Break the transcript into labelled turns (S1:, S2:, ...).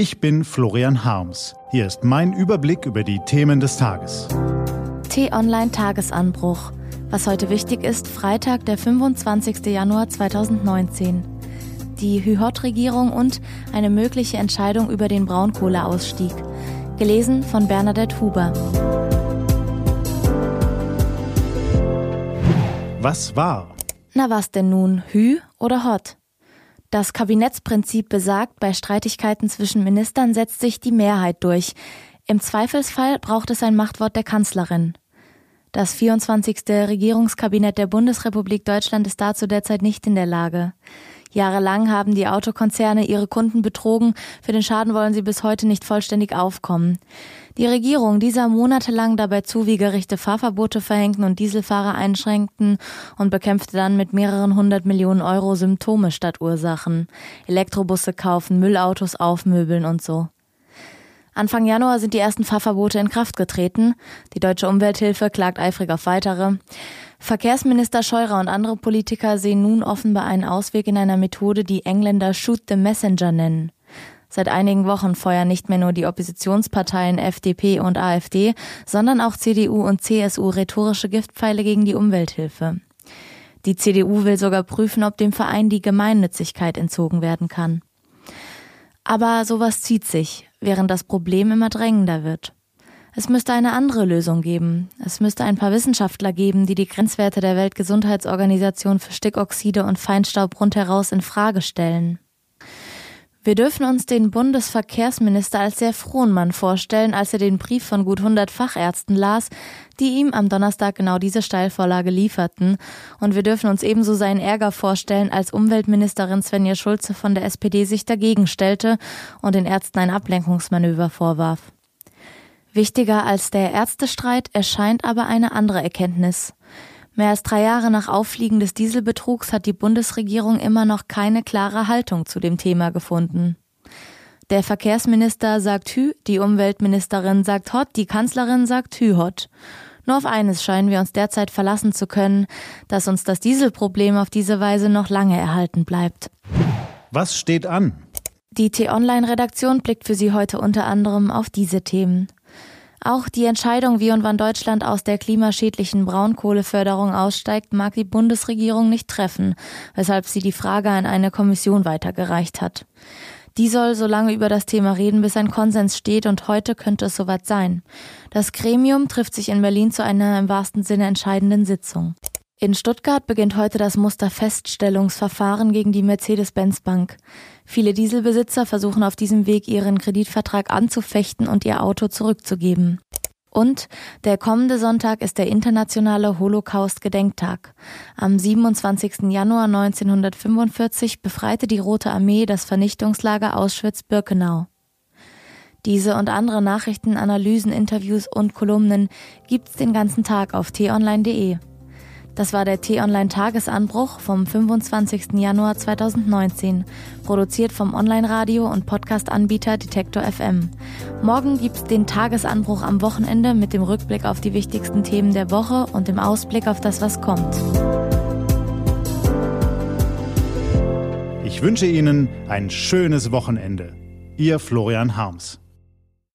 S1: Ich bin Florian Harms. Hier ist mein Überblick über die Themen des Tages.
S2: T-Online Tagesanbruch. Was heute wichtig ist, Freitag, der 25. Januar 2019. Die Hü-Hot-Regierung und eine mögliche Entscheidung über den Braunkohleausstieg. Gelesen von Bernadette Huber.
S1: Was war?
S2: Na was denn nun, Hü oder Hot? Das Kabinettsprinzip besagt, bei Streitigkeiten zwischen Ministern setzt sich die Mehrheit durch. Im Zweifelsfall braucht es ein Machtwort der Kanzlerin. Das 24. Regierungskabinett der Bundesrepublik Deutschland ist dazu derzeit nicht in der Lage. Jahrelang haben die Autokonzerne ihre Kunden betrogen, für den Schaden wollen sie bis heute nicht vollständig aufkommen. Die Regierung dieser monatelang dabei zu, wie Gerichte Fahrverbote verhängten und Dieselfahrer einschränkten und bekämpfte dann mit mehreren hundert Millionen Euro Symptome statt Ursachen. Elektrobusse kaufen, Müllautos aufmöbeln und so. Anfang Januar sind die ersten Fahrverbote in Kraft getreten. Die Deutsche Umwelthilfe klagt eifrig auf weitere. Verkehrsminister Scheurer und andere Politiker sehen nun offenbar einen Ausweg in einer Methode, die Engländer Shoot the Messenger nennen. Seit einigen Wochen feuern nicht mehr nur die Oppositionsparteien FDP und AfD, sondern auch CDU und CSU rhetorische Giftpfeile gegen die Umwelthilfe. Die CDU will sogar prüfen, ob dem Verein die Gemeinnützigkeit entzogen werden kann. Aber sowas zieht sich, während das Problem immer drängender wird. Es müsste eine andere Lösung geben. Es müsste ein paar Wissenschaftler geben, die die Grenzwerte der Weltgesundheitsorganisation für Stickoxide und Feinstaub rundheraus in Frage stellen. Wir dürfen uns den Bundesverkehrsminister als sehr frohen Mann vorstellen, als er den Brief von gut 100 Fachärzten las, die ihm am Donnerstag genau diese Steilvorlage lieferten. Und wir dürfen uns ebenso seinen Ärger vorstellen, als Umweltministerin Svenja Schulze von der SPD sich dagegen stellte und den Ärzten ein Ablenkungsmanöver vorwarf. Wichtiger als der Ärztestreit erscheint aber eine andere Erkenntnis. Mehr als drei Jahre nach Auffliegen des Dieselbetrugs hat die Bundesregierung immer noch keine klare Haltung zu dem Thema gefunden. Der Verkehrsminister sagt Hü, die Umweltministerin sagt Hot, die Kanzlerin sagt Hü Hot. Nur auf eines scheinen wir uns derzeit verlassen zu können, dass uns das Dieselproblem auf diese Weise noch lange erhalten bleibt.
S1: Was steht an?
S2: Die T-Online-Redaktion blickt für Sie heute unter anderem auf diese Themen. Auch die Entscheidung, wie und wann Deutschland aus der klimaschädlichen Braunkohleförderung aussteigt, mag die Bundesregierung nicht treffen, weshalb sie die Frage an eine Kommission weitergereicht hat. Die soll so lange über das Thema reden, bis ein Konsens steht und heute könnte es soweit sein. Das Gremium trifft sich in Berlin zu einer im wahrsten Sinne entscheidenden Sitzung. In Stuttgart beginnt heute das Musterfeststellungsverfahren gegen die Mercedes-Benz Bank. Viele Dieselbesitzer versuchen auf diesem Weg ihren Kreditvertrag anzufechten und ihr Auto zurückzugeben. Und der kommende Sonntag ist der internationale Holocaust-Gedenktag. Am 27. Januar 1945 befreite die Rote Armee das Vernichtungslager Auschwitz-Birkenau. Diese und andere Nachrichten, Analysen, Interviews und Kolumnen gibt's den ganzen Tag auf t-online.de. Das war der T-Online-Tagesanbruch vom 25. Januar 2019, produziert vom Online-Radio und Podcast-Anbieter Detektor FM. Morgen gibt's den Tagesanbruch am Wochenende mit dem Rückblick auf die wichtigsten Themen der Woche und dem Ausblick auf das, was kommt.
S1: Ich wünsche Ihnen ein schönes Wochenende. Ihr Florian Harms.